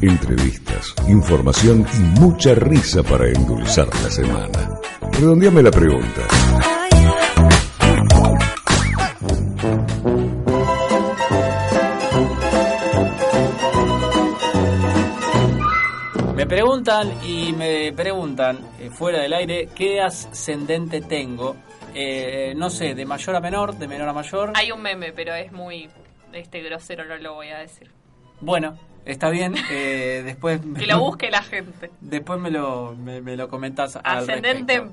Entrevistas, información y mucha risa para endulzar la semana. Redondeame la pregunta. Me preguntan y me preguntan eh, fuera del aire qué ascendente tengo. Eh, no sé, de mayor a menor, de menor a mayor. Hay un meme, pero es muy este grosero, no lo voy a decir. Bueno, está bien. Eh, después que lo busque la gente. Después me lo, me, lo comentas. Ascendente en,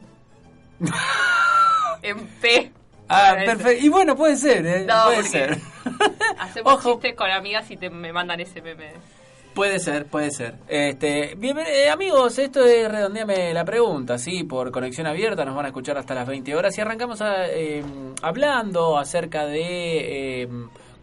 en P. Ah, perfecto. Y bueno, puede ser, ¿eh? No, puede ser. Hacemos chistes con amigas y te, me mandan ese meme. Puede ser, puede ser. Este, bien, eh, amigos, esto es Redondeame la pregunta, ¿sí? Por conexión abierta, nos van a escuchar hasta las 20 horas y arrancamos a, eh, hablando acerca de... Eh,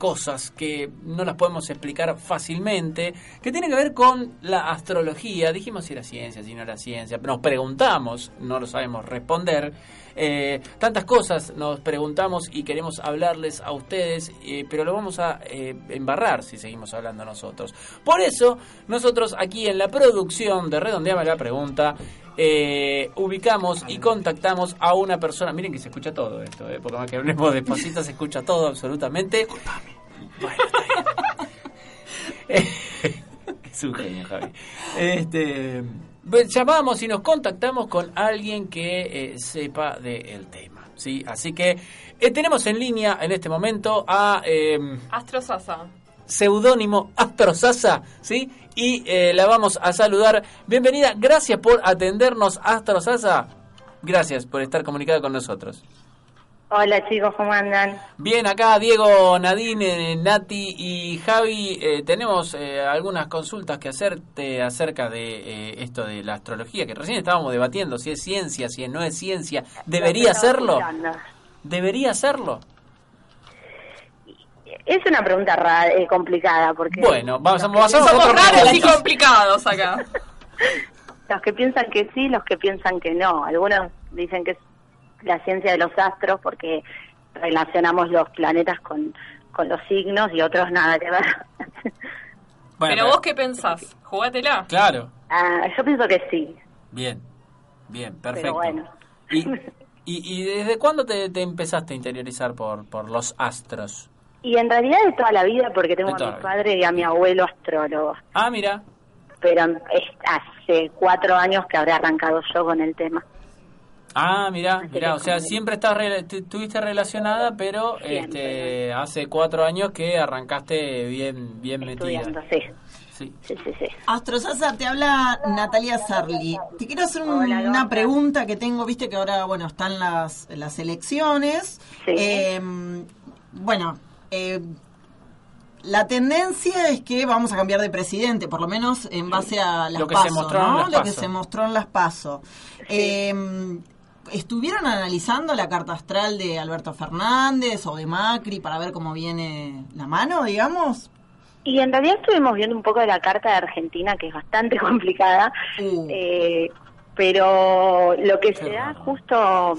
cosas que no las podemos explicar fácilmente, que tienen que ver con la astrología. Dijimos si era ciencia, si no era ciencia, nos preguntamos, no lo sabemos responder. Eh, tantas cosas nos preguntamos y queremos hablarles a ustedes, eh, pero lo vamos a eh, embarrar si seguimos hablando nosotros. Por eso, nosotros aquí en la producción de Redondeame la Pregunta, ubicamos y contactamos a una persona. Miren que se escucha todo esto, porque más que hablemos despacito, se escucha todo absolutamente. Bueno, es un genio, Javi. Este, llamamos y nos contactamos con alguien que eh, sepa del tema. ¿sí? Así que eh, tenemos en línea en este momento a... Eh, Astro Sasa. Seudónimo Astro Sasa, ¿sí? Y eh, la vamos a saludar. Bienvenida, gracias por atendernos, Astro Sasa. Gracias por estar comunicada con nosotros. Hola chicos, ¿cómo andan? Bien, acá Diego, Nadine, Nati y Javi, eh, tenemos eh, algunas consultas que hacerte acerca de eh, esto de la astrología, que recién estábamos debatiendo si es ciencia, si no es ciencia. ¿Debería serlo? ¿Debería serlo? Es una pregunta rara, complicada, porque... Bueno, vamos, a Somos raros y complicados acá. los que piensan que sí, los que piensan que no. Algunos dicen que es la ciencia de los astros porque relacionamos los planetas con, con los signos y otros nada que ver. pero vos qué pensás? Jugátela. Claro. Ah, yo pienso que sí. Bien, bien, perfecto. bueno. ¿Y, y, desde cuándo te, te, empezaste a interiorizar por, por los astros? Y en realidad de toda la vida, porque tengo a mi padre y a mi abuelo astrólogo. Ah, mira. Pero es hace cuatro años que habré arrancado yo con el tema. Ah, mira, mira, o sea, siempre estás estuviste relacionada, pero este, hace cuatro años que arrancaste bien, bien metida. Sí. Sí. Sí, sí, Astro te habla Natalia Sarli. Te quiero hacer una pregunta que tengo, viste que ahora, bueno, están las, las elecciones. Em, bueno, eh, la tendencia es que vamos a cambiar de presidente, por lo menos en base a las lo que se mostró ¿no? En las lo que se mostró en las PASO. Eh, ¿Estuvieron analizando la carta astral de Alberto Fernández o de Macri para ver cómo viene la mano, digamos? Y en realidad estuvimos viendo un poco de la carta de Argentina, que es bastante complicada, uh. eh, pero lo que se da justo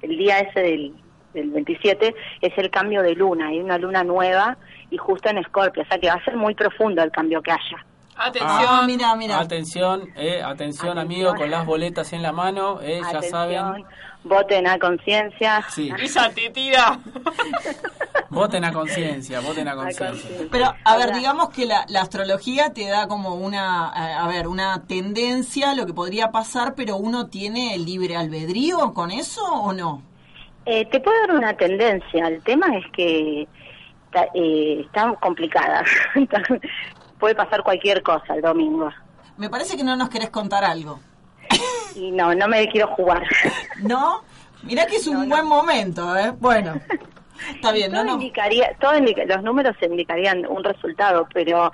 el día ese del, del 27 es el cambio de luna, hay una luna nueva y justo en Escorpio, o sea que va a ser muy profundo el cambio que haya. Atención, ah, mira, mira. Atención, eh, atención, amigo, con las boletas en la mano, eh, ya saben. Voten a conciencia. Sí. Esa te tira. voten a conciencia, voten a conciencia. Pero, a ver, digamos que la, astrología te da como una, a ver, una tendencia, lo que podría pasar, pero uno tiene libre albedrío con eso o no? Eh, te puedo dar una tendencia. El tema es que está, eh, está complicada. puede pasar cualquier cosa el domingo. Me parece que no nos querés contar algo. Y no, no me quiero jugar. ¿No? Mira que es un buen momento, ¿eh? Bueno, está bien, todo ¿no? Indicaría, todo los números indicarían un resultado, pero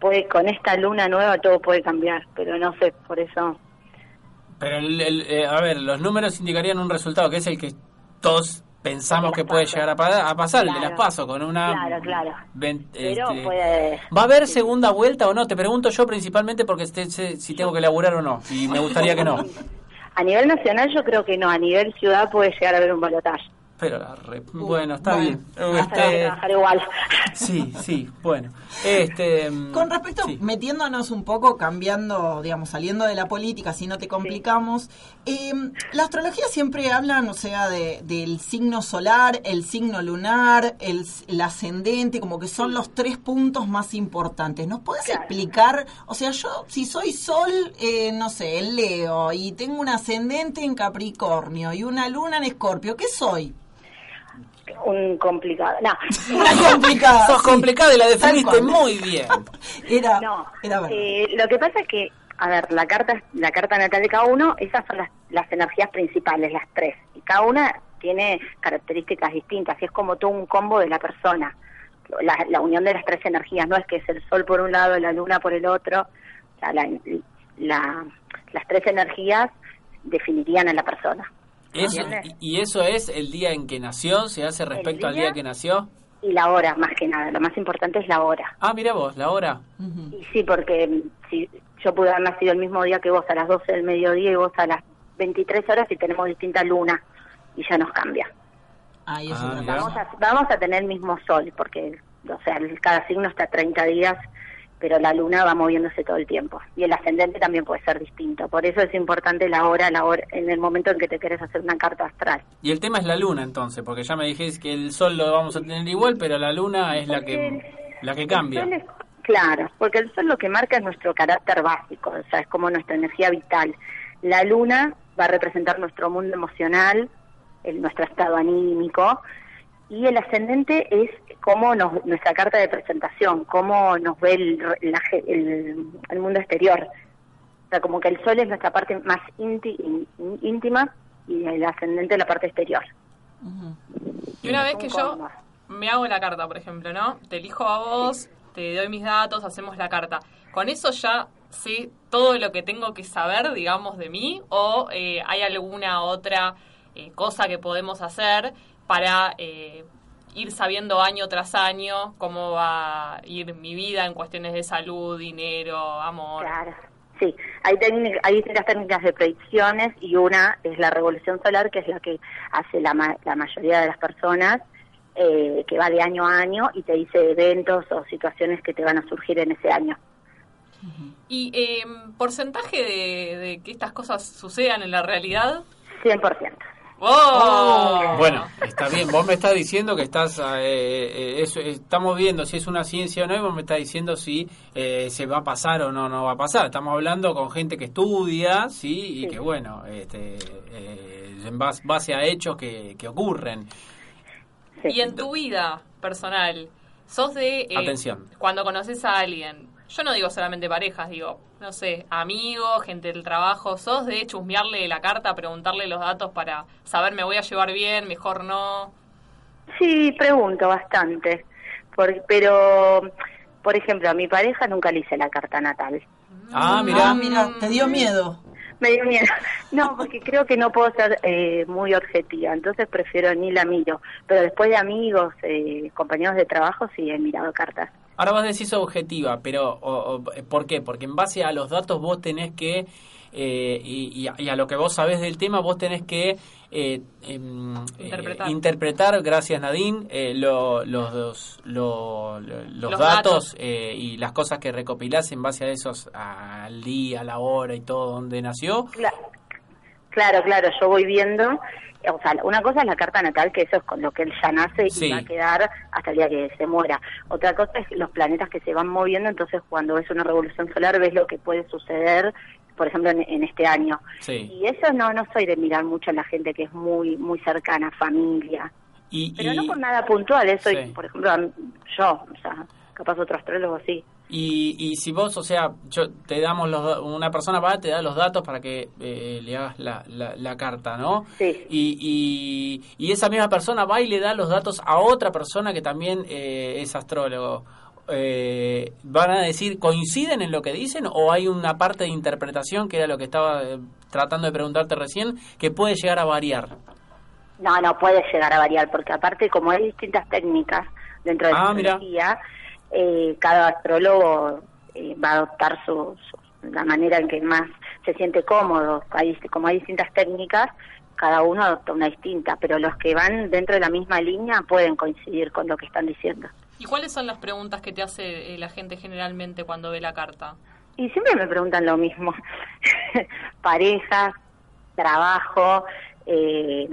puede, con esta luna nueva todo puede cambiar, pero no sé, por eso... Pero, eh, a ver, los números indicarían un resultado, que es el que todos pensamos que puede llegar a, pasar, el de las paso, con una... Claro, claro. Este, ¿Va a haber segunda vuelta o no? Te pregunto yo principalmente porque sé si tengo que laburar o no, y me gustaría que no. A nivel nacional yo creo que no, a nivel ciudad puede llegar a haber un balotaje. Pero la bueno, está bien. Este, igual. Sí, sí, bueno. Este, mm, Con respecto, metiéndonos un poco, cambiando, digamos, saliendo de la política, si no te complicamos, em, la astrología siempre hablan, o sea, de, del signo solar, el signo lunar, el, ascendente, como que son los tres puntos más importantes. ¿Nos puedes explicar? O sea, yo, si soy sol, eh, no sé, en Leo, y tengo un ascendente en Capricornio y una luna en Escorpio, ¿qué soy? Un complicado. No. Una complicada. Sos complicada y la definiste muy bien. Era, no, eh, lo que pasa es que, a ver, la carta, la carta natal de cada uno, esas son las, las energías principales, las tres. Y cada una tiene características distintas, y es como todo un combo de la persona. La, la unión de las tres energías, no es que es el sol por un lado, la luna por el otro. La, las tres energías definirían a la persona. ¿Y eso es el día en que nació? ¿Se hace respecto al día que nació? Y la hora, más que nada. Lo más importante es la hora. Ah, mira vos, la hora. Y sí, porque mm, si yo pude haber nacido el mismo día que vos, a las 12 del mediodía, y vos a las 23 horas, y tenemos distinta luna, y ya nos cambia. Ah, vamos, a, vamos a tener el mismo sol, porque o sea, cada signo está 30 días pero la luna va moviéndose todo el tiempo y el ascendente también puede ser distinto. Por eso es importante la hora, la hora en el momento en que te quieres hacer una carta astral. Y el tema es la luna entonces, porque ya me dijiste que el sol lo vamos a tener igual, pero la luna es la que la que cambia. claro, porque el sol lo que marca es nuestro carácter básico, o sea, es como nuestra energía vital. La luna va a representar nuestro mundo emocional, el, nuestro estado anímico, y el ascendente es cómo nos, nuestra carta de presentación, cómo nos ve el, el, mundo exterior. O sea, como que el sol es nuestra parte más íntima y el ascendente la parte exterior. Y una vez que yo me hago la carta, por ejemplo, ¿no? Te elijo a vos, te doy mis datos, hacemos la carta. ¿Con eso ya sé todo lo que tengo que saber, digamos, de mí? ¿O eh, hay alguna otra eh, cosa que podemos hacer para eh, ir sabiendo año tras año cómo va a ir mi vida en cuestiones de salud, dinero, amor. Claro, sí, hay, hay distintas técnicas de predicciones y una es la revolución solar, que es la que hace la, la mayoría de las personas, eh, que va de año a año y te dice eventos o situaciones que te van a surgir en ese año. ¿Y eh, porcentaje de, de que estas cosas sucedan en la realidad? 100%. ¡Oh! Bueno, está bien. Vos me estás diciendo que estás. Eh, eh estamos viendo si es una ciencia o no, y vos me estás diciendo si eh, se va a pasar o no, no va a pasar. Estamos hablando con gente que estudia, ¿sí? Y que, bueno, este, eh, en base a hechos que, que ocurren. Y en tu vida personal, sos de. Atención. Cuando conoces a alguien, yo no digo solamente parejas, digo, no sé, amigos, gente del trabajo, sos de chusmearle la carta, preguntarle los datos para saber me voy a llevar bien, mejor no. Sí, pregunto bastante, pero, por ejemplo, a mi pareja nunca le hice la carta natal. Ah, mira, ah, mira, te dio miedo. Me dio miedo. No, porque creo que no puedo ser eh, muy objetiva, entonces prefiero ni la miro. Pero después de amigos, eh, compañeros de trabajo, sí he mirado cartas. Ahora vos decís objetiva, pero ¿por qué? Porque en base a los datos vos tenés que, eh, y, a, lo que vos sabés del tema, vos tenés que eh, em, eh, interpretar. gracias Nadine, los, los, los, datos, y las cosas que recopilás en base a esos, al día, a la hora y todo, donde nació. Claro, claro, yo voy viendo o sea, una cosa es la carta natal, que eso es con lo que él ya nace y va a quedar hasta el día que se muera. Otra cosa es los planetas que se van moviendo, entonces cuando ves una revolución solar ves lo que puede suceder, por ejemplo, en, este año. Y eso no, no soy de mirar mucho a la gente que es muy, muy cercana, familia. Pero no por nada puntual, eso, por ejemplo, yo, o sea, capaz otro astrólogo sí. Y, y si vos, o sea, yo, te damos los, una persona va, te da los datos para que eh, le hagas la, la, carta, ¿no? Sí. Y, y, esa misma persona va y le da los datos a otra persona que también eh, es astrólogo. Eh, ¿Van a decir, coinciden en lo que dicen o hay una parte de interpretación, que era lo que estaba tratando de preguntarte recién, que puede llegar a variar? No, no puede llegar a variar, porque aparte como hay distintas técnicas dentro de la ah, eh, cada astrólogo eh, va a adoptar su, la manera en que más se siente cómodo. Hay, como hay distintas técnicas, cada uno adopta una distinta, pero los que van dentro de la misma línea pueden coincidir con lo que están diciendo. ¿Y cuáles son las preguntas que te hace eh, la gente generalmente cuando ve la carta? Y siempre me preguntan lo mismo. Parejas, trabajo, eh,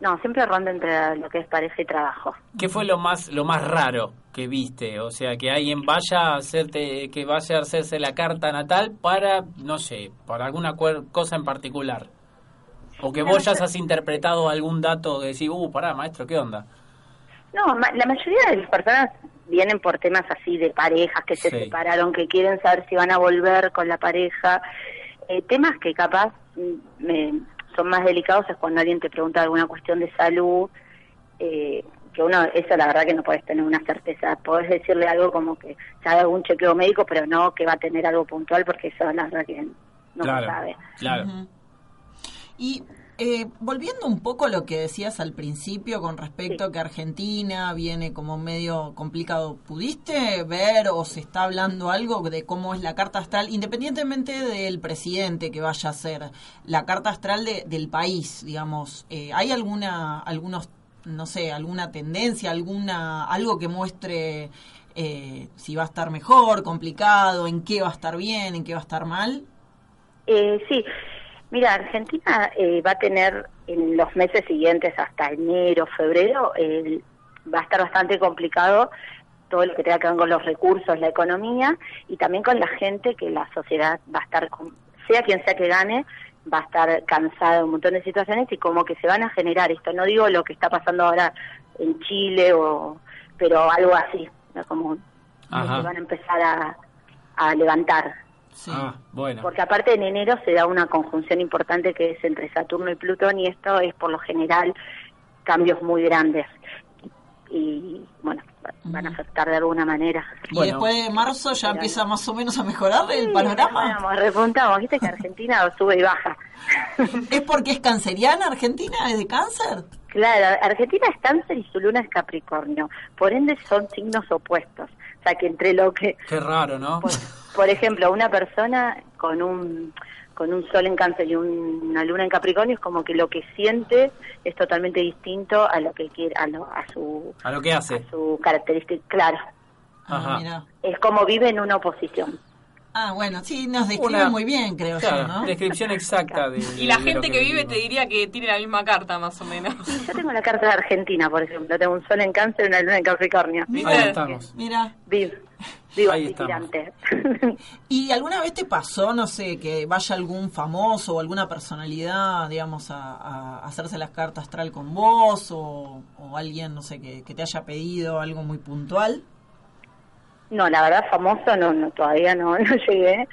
no, siempre ronda entre lo que es pareja y trabajo. ¿Qué fue lo más lo más raro que viste? O sea, que alguien vaya a hacerte que vaya a hacerse la carta natal para no sé, para alguna cosa en particular. O que vos ya has interpretado algún dato de decir, "Uh, pará, maestro, ¿qué onda?" No, la mayoría de las personas vienen por temas así de parejas que se separaron, que quieren saber si van a volver con la pareja, eh, temas que capaz mm, me son más delicados es cuando alguien te pregunta alguna cuestión de salud, eh, que uno, eso la verdad que no puedes tener una certeza. Podés decirle algo como que se haga algún chequeo médico, pero no que va a tener algo puntual, porque eso la verdad que no se sabe. Claro. Y eh, volviendo un poco a lo que decías al principio con respecto a que Argentina viene como medio complicado, ¿pudiste ver o se está hablando algo de cómo es la carta astral, independientemente del presidente que vaya a ser, la carta astral del país, digamos? Eh, ¿Hay alguna, algunos, no sé, alguna tendencia, alguna, algo que muestre eh, si va a estar mejor, complicado, en qué va a estar bien, en qué va a estar mal? sí. Mira, Argentina eh, va a tener en los meses siguientes, hasta enero, febrero, va a estar bastante complicado todo lo que tenga que ver con los recursos, la economía y también con la gente que la sociedad va a estar, sea quien sea que gane, va a estar cansada de un montón de situaciones y como que se van a generar esto. No digo lo que está pasando ahora en Chile, o pero algo así, como que van a empezar a levantar. Ah, bueno. Porque aparte en enero se da una conjunción importante que es entre Saturno y Plutón y esto es por lo general cambios muy grandes. Y bueno, van a afectar de alguna manera. Y después de marzo ya empieza más o menos a mejorar el panorama. Vamos, repuntamos, viste que Argentina sube y baja. ¿Es porque es canceriana Argentina? ¿Es de cáncer? Claro, Argentina es cáncer y su luna es Capricornio. Por ende son signos opuestos. O sea que entre lo que... Qué raro, ¿no? Por ejemplo, una persona con un con un sol en cáncer y una luna en capricornio es como que lo que siente es totalmente distinto a lo que quiere a, a su a lo que hace a su característica claro Ajá. es como vive en una oposición Ah, bueno, sí, nos describe muy bien, creo yo, ¿no? Descripción exacta de, Y la gente que, vive te diría que tiene la misma carta, más o menos. Yo tengo la carta de Argentina, por ejemplo. Tengo un sol en cáncer y una luna en Capricornio. Ahí estamos. Mira. Vivo. Ahí ¿Y alguna vez te pasó, no sé, que vaya algún famoso o alguna personalidad, digamos, a, hacerse las cartas astral con vos o, alguien, no sé, que, que te haya pedido algo muy puntual? No, la verdad famoso no, no todavía no, no llegué.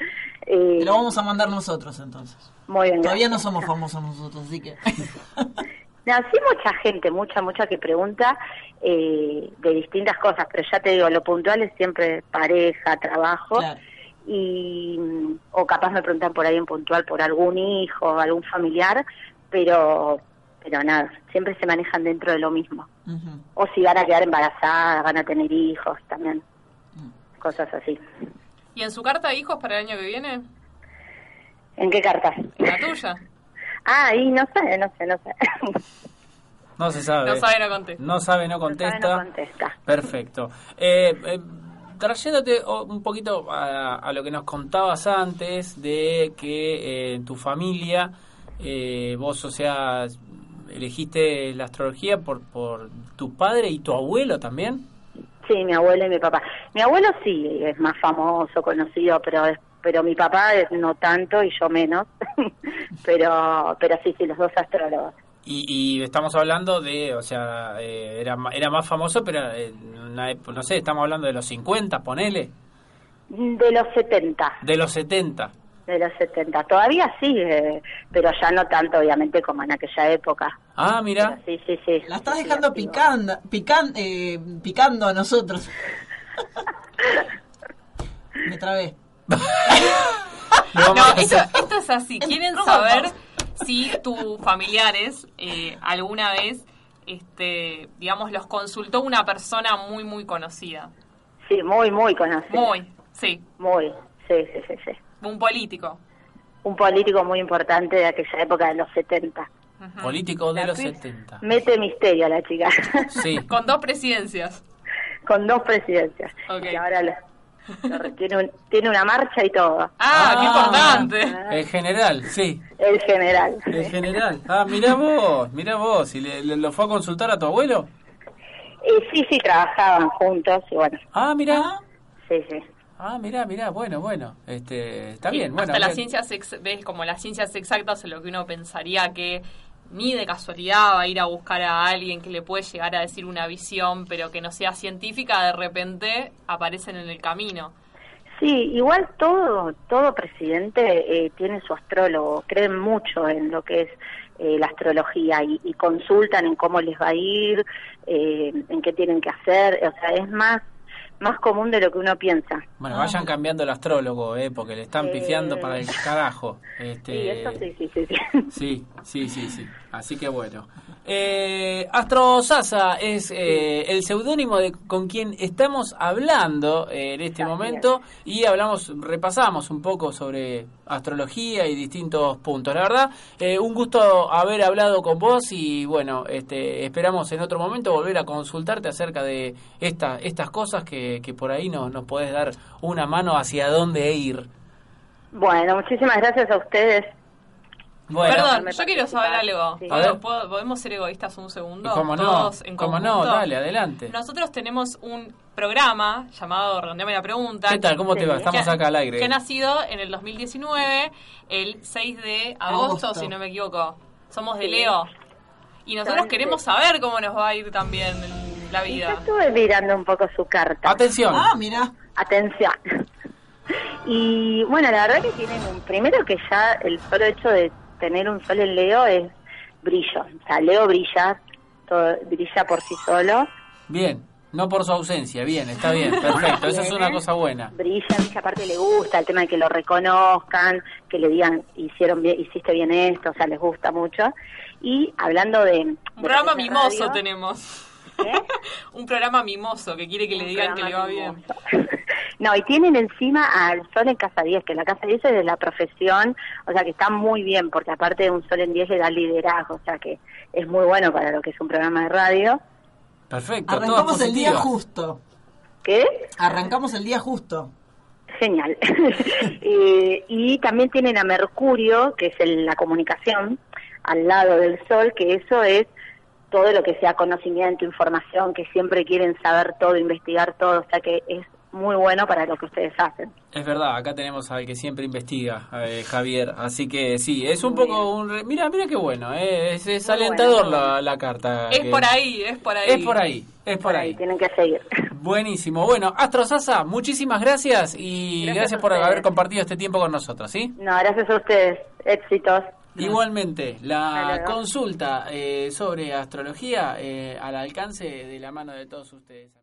Eh, lo vamos a mandar nosotros entonces. Muy bien. Todavía no somos famosos nosotros, así que... no, sí mucha gente, mucha, mucha que pregunta eh, de distintas cosas, pero ya te digo, lo puntual es siempre pareja, trabajo. Y, o capaz me preguntan por ahí en puntual por algún hijo, algún familiar, pero pero nada, siempre se manejan dentro de lo mismo. O si van a quedar embarazadas, van a tener hijos también cosas así. ¿Y en su carta de hijos para el año que viene? ¿En qué carta? la tuya. Ah, y no sé, no sé, no sé. No se sabe. No sabe, no contesta. No sabe, no contesta. No, contesta. Perfecto. Eh, eh, trayéndote un poquito a, lo que nos contabas antes de que en eh, tu familia, eh, vos, o sea, elegiste la astrología por, por tu padre y tu abuelo también. Sí, mi abuelo y mi papá. Mi abuelo sí es más famoso, conocido, pero pero mi papá es no tanto y yo menos. pero pero sí, sí, los dos astrólogos. Y, y estamos hablando de, o sea, eh, era, era más famoso, pero no sé, estamos hablando de los 50, ponele. De los 70. De los 70 de los 70. Todavía sí, eh, pero ya no tanto, obviamente, como en aquella época. Ah, mira. sí, sí, sí. La estás dejando picando, pican, eh, picando a nosotros. Me trabé. no, esto, esto, es así. Quieren saber si tus familiares eh, alguna vez, este, digamos, los consultó una persona muy, muy conocida. Sí, muy, muy conocida. Muy, sí. Muy, sí, sí, sí. sí. Un político. Un político muy importante de aquella época de los 70. Político de los 70. Mete misterio a la chica. Sí. Con dos presidencias. Con dos presidencias. Y ahora tiene, tiene una marcha y todo. Ah, ah qué importante. Ah. El general, sí. El general. El general. Ah, mira vos, mira vos. ¿Y le, lo fue a consultar a tu abuelo? Eh, sí, sí, trabajaban juntos y bueno. Ah, mira. Sí, sí. Ah, mira, mira, bueno, bueno, este, está bien. Bueno, hasta las ciencias, ves, como las ciencias exactas en lo que uno pensaría que ni de casualidad va a ir a buscar a alguien que le puede llegar a decir una visión, pero que no sea científica, de repente aparecen en el camino. Sí, igual todo, todo presidente eh, tiene su astrólogo, creen mucho en lo que es eh, la astrología y, consultan en cómo les va a ir, eh, en qué tienen que hacer, o sea, es más más común de lo que uno piensa. Bueno, vayan ah. cambiando el astrólogo, ¿eh? porque le están pifiando para el carajo. Este... Sí, eso sí, sí, sí. Sí, sí, sí, sí. Así que bueno. Eh, Astro Sasa es eh, el seudónimo de con quien estamos hablando eh, en este momento y hablamos, repasamos un poco sobre astrología y distintos puntos. La verdad, eh, un gusto haber hablado con vos y bueno, este, esperamos en otro momento volver a consultarte acerca de esta, estas cosas que, que por ahí nos, nos podés dar una mano hacia dónde ir. Bueno, muchísimas gracias a ustedes Perdón, yo quiero saber algo. ¿Podemos ser egoístas un segundo? ¿Cómo no? ¿Cómo no? Dale, adelante. Nosotros tenemos un programa llamado Redondeame la Pregunta. ¿Qué tal? ¿Cómo te va? Estamos acá al aire. Que ha nacido en el 2019, el 6 de agosto, si no me equivoco. Somos de Leo. Y nosotros queremos saber cómo nos va a ir también en la vida. Yo estuve mirando un poco su carta. Atención. Ah, mira. Atención. Y bueno, la verdad que tienen un... Primero que ya el solo hecho de tener un sol en Leo es brillo. O sea, Leo brilla, todo, brilla por sí solo. Bien, no por su ausencia, bien, está bien, perfecto, esa es una cosa buena. Brilla, brilla, aparte le gusta el tema de que lo reconozcan, que le digan, hicieron bien, hiciste bien esto, o sea, les gusta mucho. Y hablando de... Un programa mimoso tenemos. un programa mimoso que quiere que le digan que le va bien. No, y tienen encima al Sol en Casa 10, que la Casa 10 es de la profesión, o sea que está muy bien, porque aparte de un Sol en 10 le da liderazgo, o sea que es muy bueno para lo que es un programa de radio. Perfecto. Arrancamos el día justo. ¿Qué? Arrancamos el día justo. Genial. y también tienen a Mercurio, que es la comunicación, al lado del Sol, que eso es todo lo que sea conocimiento, información, que siempre quieren saber todo, investigar todo, o sea que es muy bueno para lo que ustedes hacen. Es verdad, acá tenemos al que siempre investiga, eh, Javier, así que sí, es un poco un... Mira, mira qué bueno, eh, es, alentador la, carta. Es por ahí, es por ahí. Es por ahí, es por, ahí. Tienen que seguir. Buenísimo, bueno, Astro Sasa, muchísimas gracias y gracias, por haber compartido este tiempo con nosotros, ¿sí? No, gracias a ustedes, éxitos. Igualmente, la consulta eh, sobre astrología al alcance de la mano de todos ustedes.